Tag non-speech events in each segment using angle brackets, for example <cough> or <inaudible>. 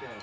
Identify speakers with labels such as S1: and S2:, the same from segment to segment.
S1: 出ない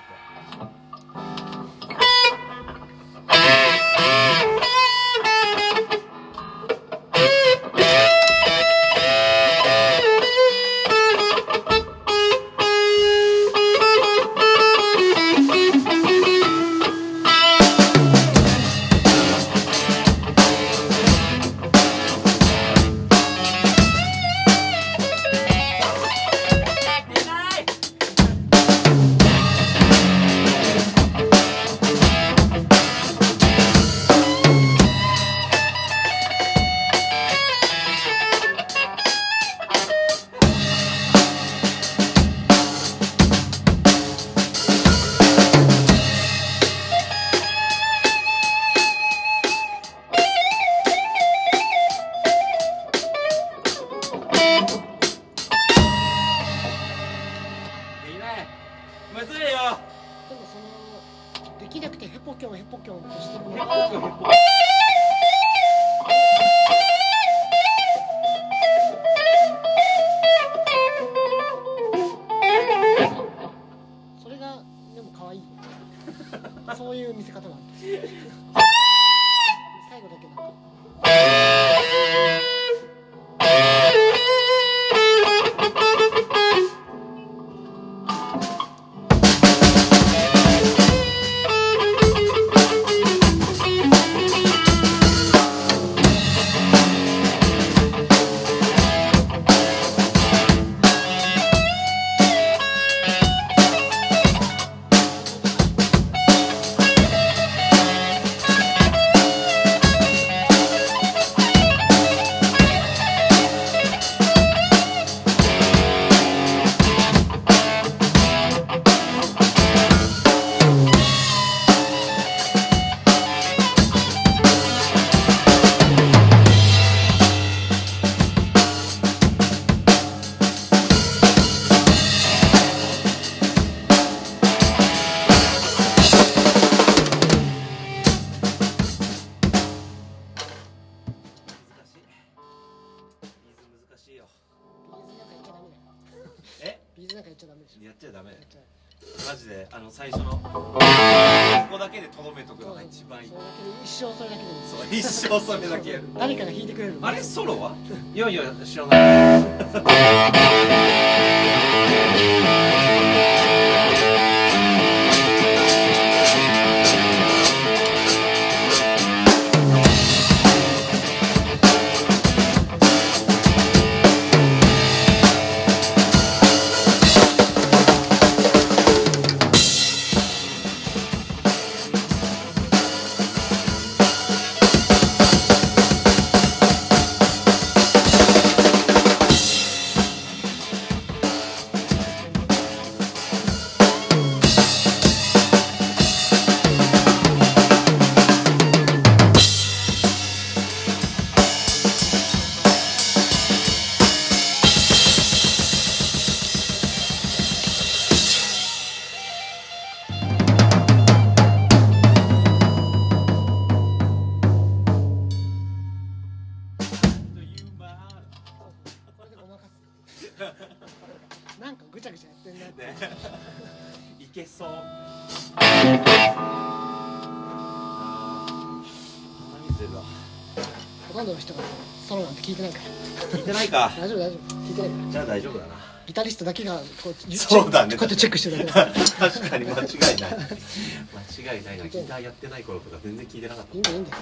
S2: それだけ
S1: やる。
S2: 誰かが弾いてくれる
S1: あれ？ソロは？いやいや知らない
S2: な
S1: い
S2: か。大丈夫大丈夫。聞いてないから。
S1: じゃあ大丈夫だな。
S2: ギタリストだけがこう
S1: そうだね。
S2: こうやってチェックしてるだけ。だから
S1: 確かに間違いない。<laughs> 間違いないな。ギターやってない頃とか全然聞いてなかった。
S2: いいんだいいんだよ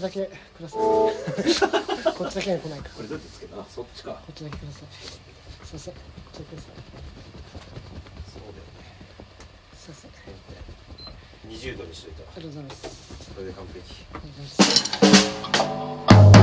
S1: ち
S2: だけください。<laughs> こっちだけに来ないか。
S1: これどうやってつける？あそっちか。
S2: こっちだけください。すいませんこっちだけください
S1: そうだよね。
S2: すいませんあ
S1: 20度にしといた
S2: りがとうございます。
S1: これで完璧。
S2: ありがとうございます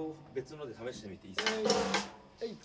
S1: を
S2: 別ので試してみていいですか、
S1: はい。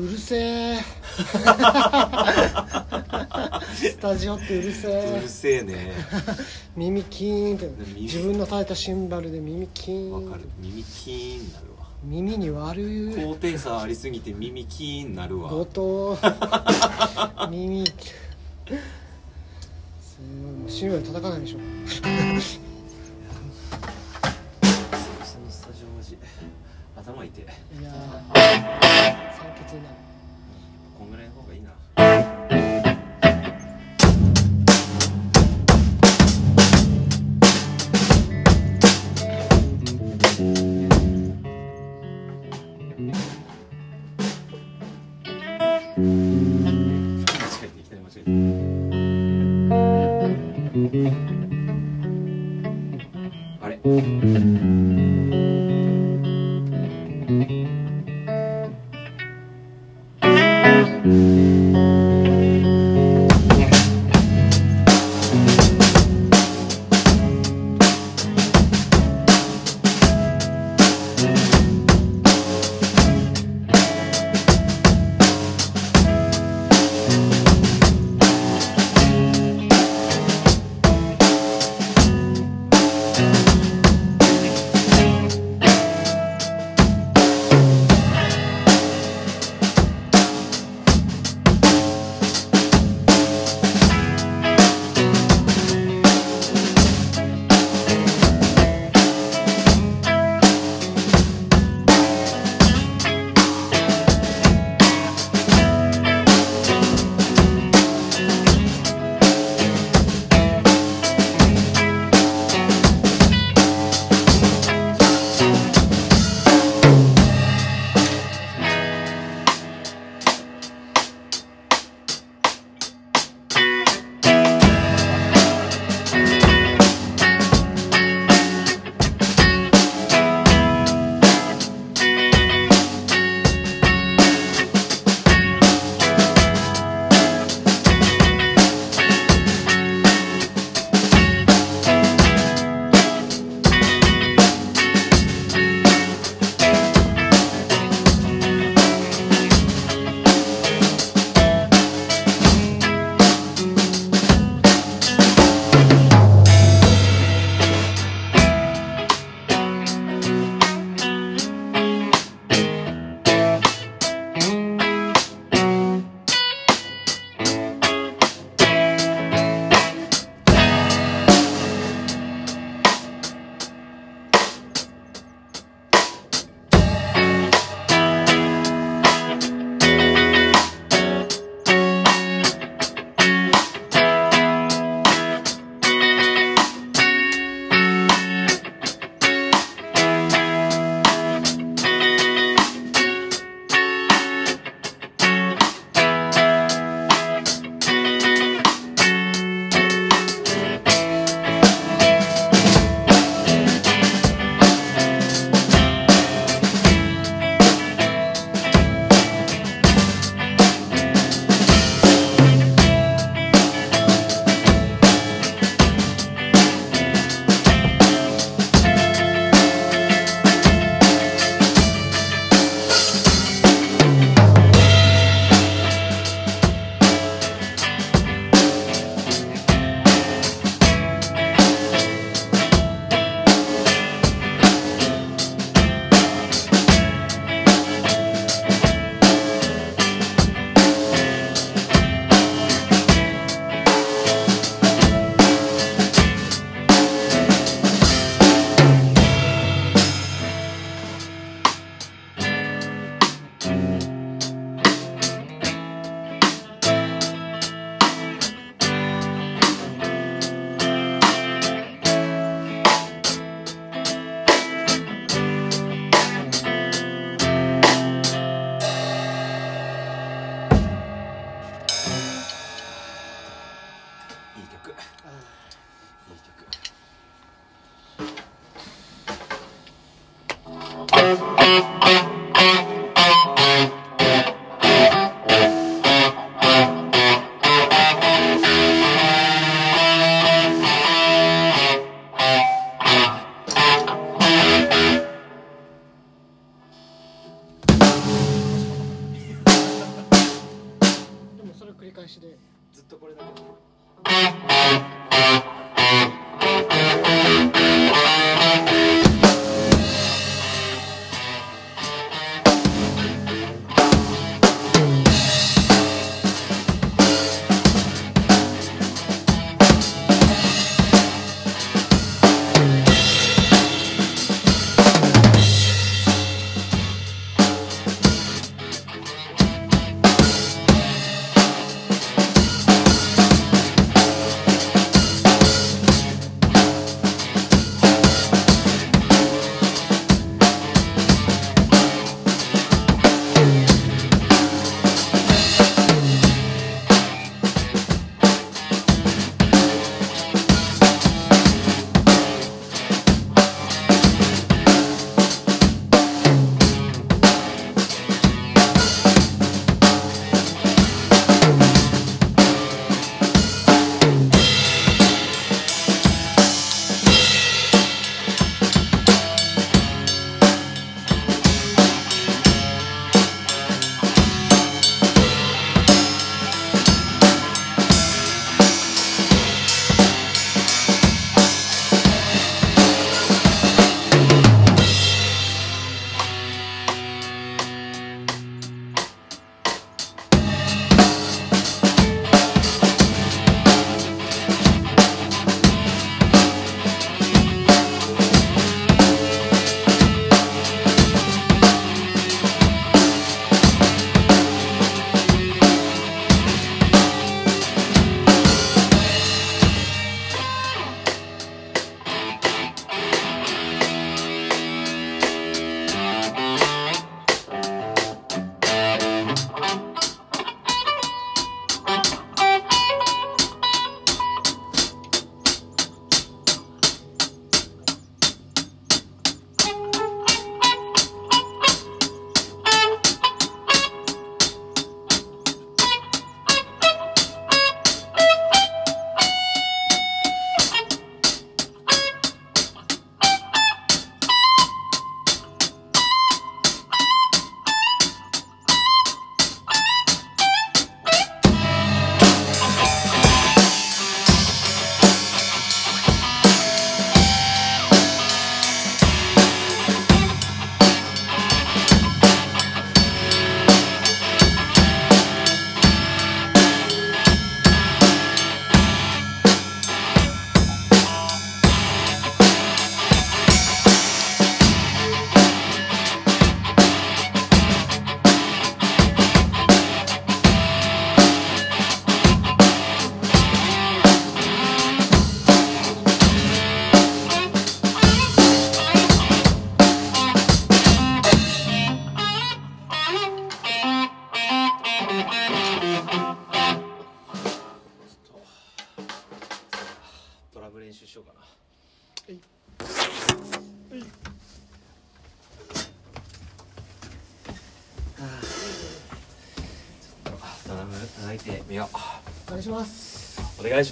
S2: うるせえ。<laughs> スタジオってうるせ
S1: う
S2: え
S1: るせえね。
S2: 耳キーンって。
S1: 耳。
S2: 自分の叩いたシンバルで耳キーン。
S1: わかる。耳キーンになるわ。
S2: 耳に悪い。
S1: 高低差ありすぎて耳キーンになるわ。
S2: 後藤。耳。すごい。もうシンバル叩かないでしょ。
S1: 久々のスタジオマジ頭痛い。
S2: いやー酸欠になる。
S1: こんぐらいの方がいいな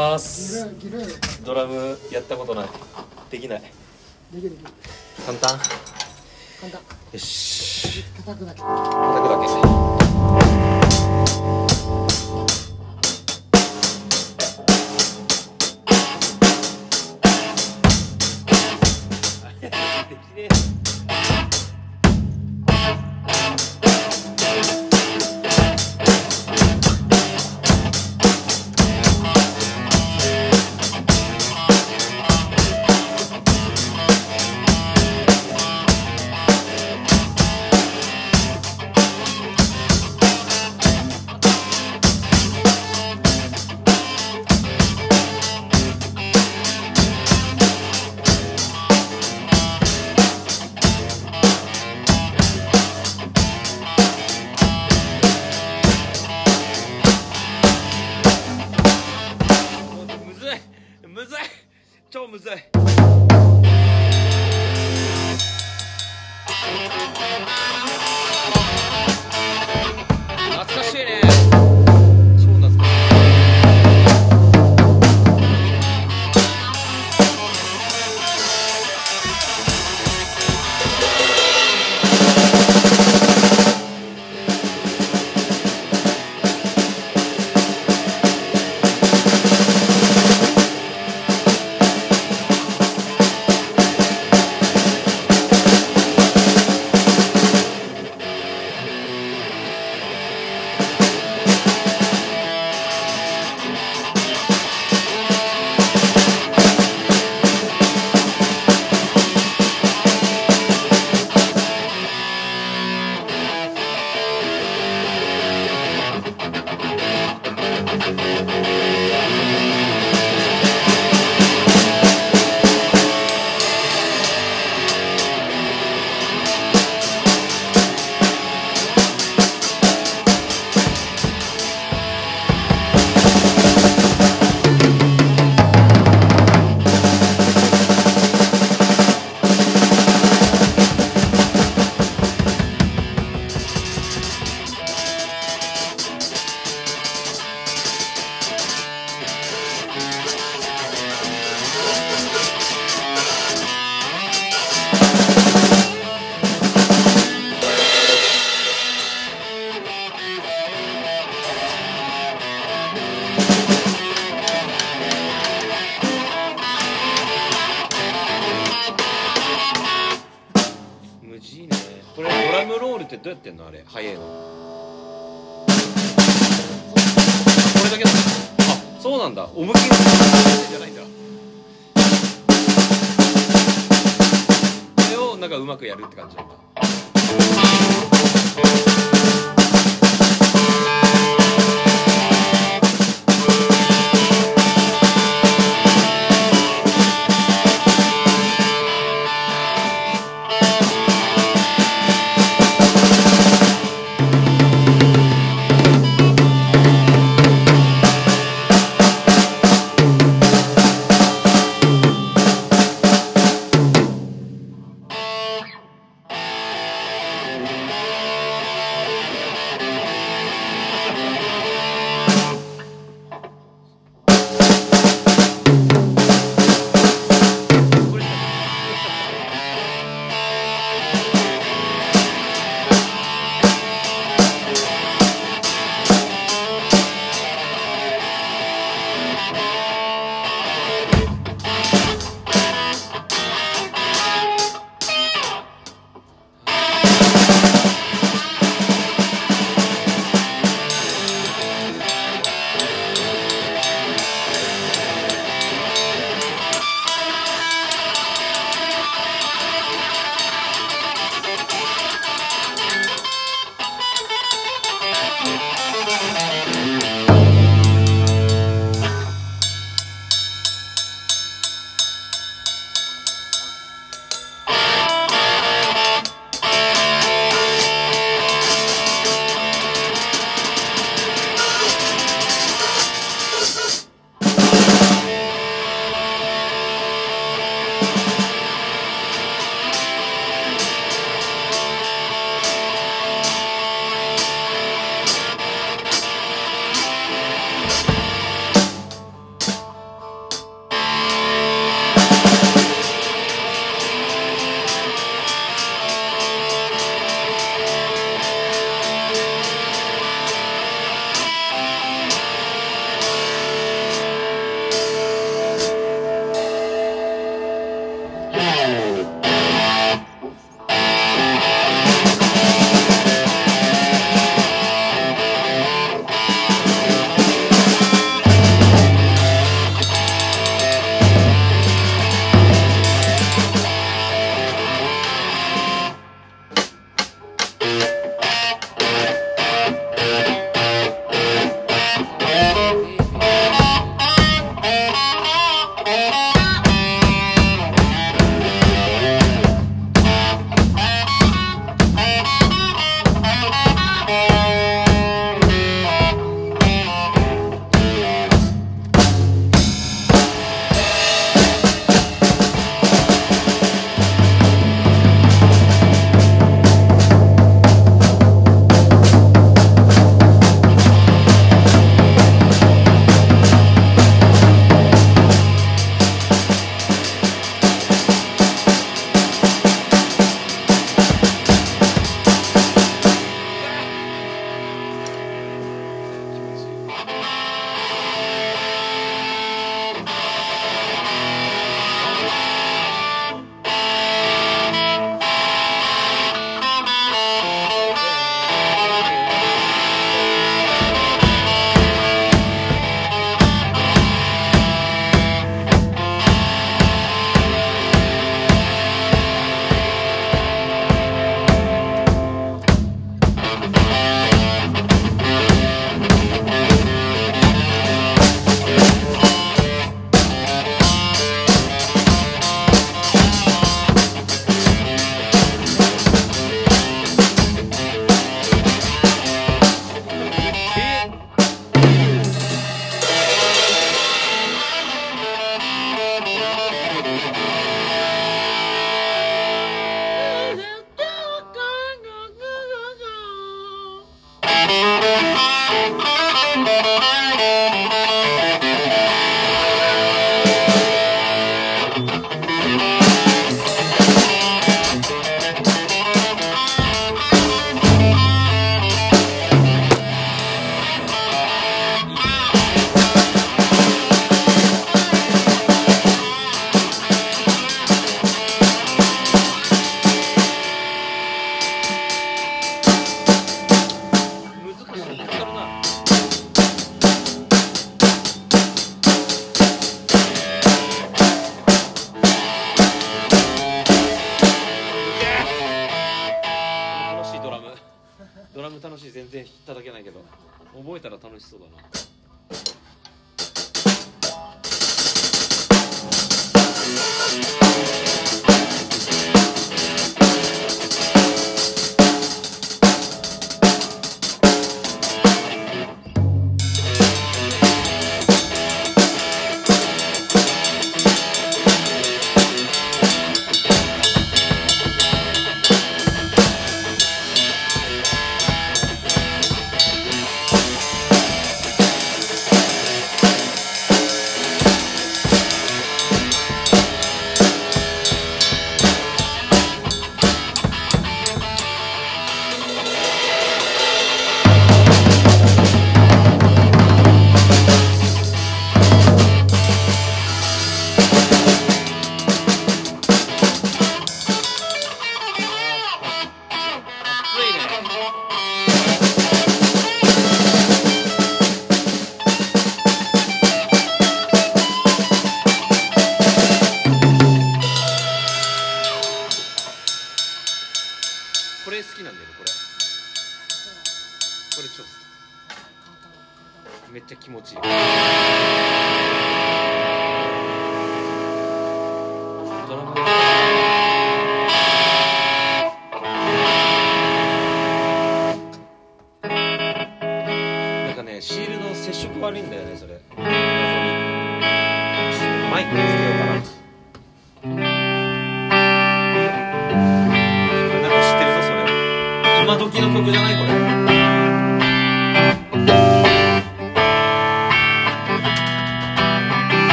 S1: ます。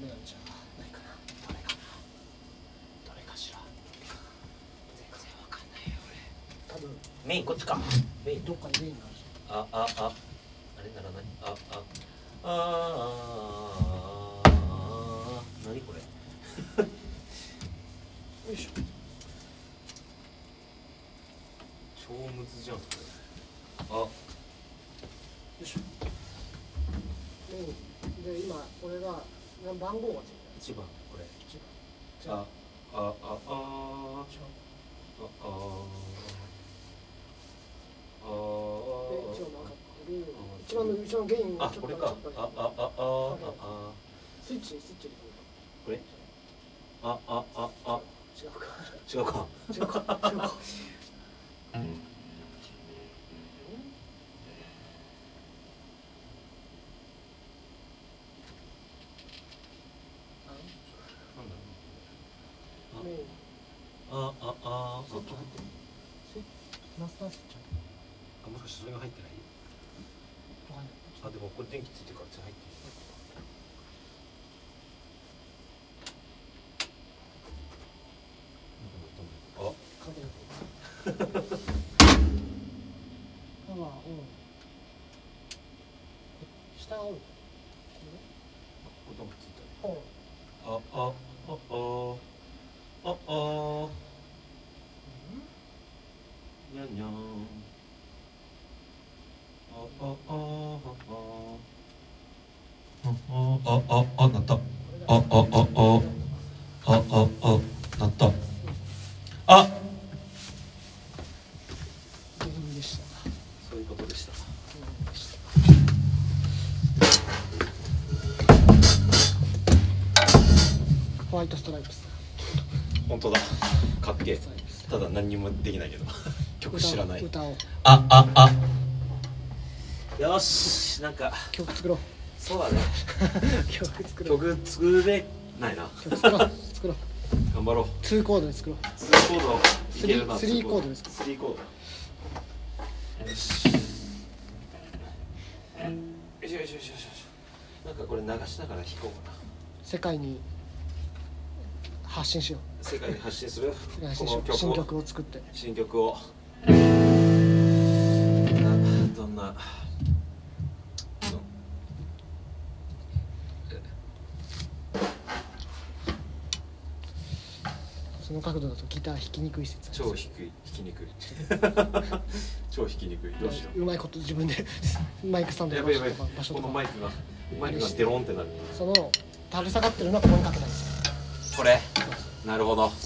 S2: メなんじゃないかなどれかなどれかしら全然わかんないよ俺多分
S1: メインこっちか。メイン
S2: どっかにメインがある
S1: あああ。あれならなにあ。ああああ何これ？
S2: よいしょ。
S1: 超むずじゃんあ。
S2: 番号違う。
S1: 1番これ。
S2: 違う
S1: あ
S2: あ
S1: あああああ
S2: 一番の後ろの
S1: あこれかあああああ
S2: スイッチスイッチ
S1: これああああ
S2: 違うか
S1: 違うか
S2: 違うか
S1: あああなった。あああああああなった。あ。
S2: ホワイトストライプス
S1: 本当だ。かっけえ。ただ何にもできないけど。<laughs> 曲知らない。あああ。よしなんか。
S2: 曲作ろう。作
S1: れないな。
S2: 作ろう作ろう。
S1: 頑張ろう。
S2: 2コードで作ろう。
S1: 2コード。いける
S2: 3コードですか
S1: ？3コード。よし。よしよしよしよしなんかこれ流しながら弾こうかな。
S2: 世界に発信しよう。
S1: 世界に発信する？この曲を。
S2: 新曲を作って。
S1: 新曲を。どんなそ
S2: の角度だとギター弾きにくい説
S1: 超低い弾きにくい。超弾きにくい。どうしよ
S2: う。まいこと自分で <laughs> マイクスタン
S1: う
S2: ドの
S1: やばいやばい
S2: とか場所とか。
S1: このマイクがマイクがデロンってなる。
S2: その垂れ下がってるのはここにかけたんですよ。
S1: これ？なるほど。
S2: そ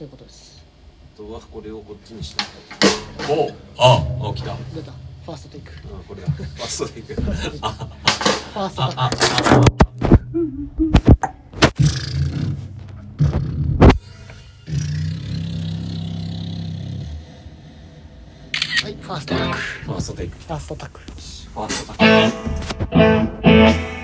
S2: ういうことです。
S1: とはこれをこっちにしておああ来た。うん
S2: 出た。ファーストテイク。フ
S1: これだ。ファーストでいく
S2: ァーストタックはいファーストタック。
S1: ファーストテイク。
S2: ファーストタック。
S1: ファーストタック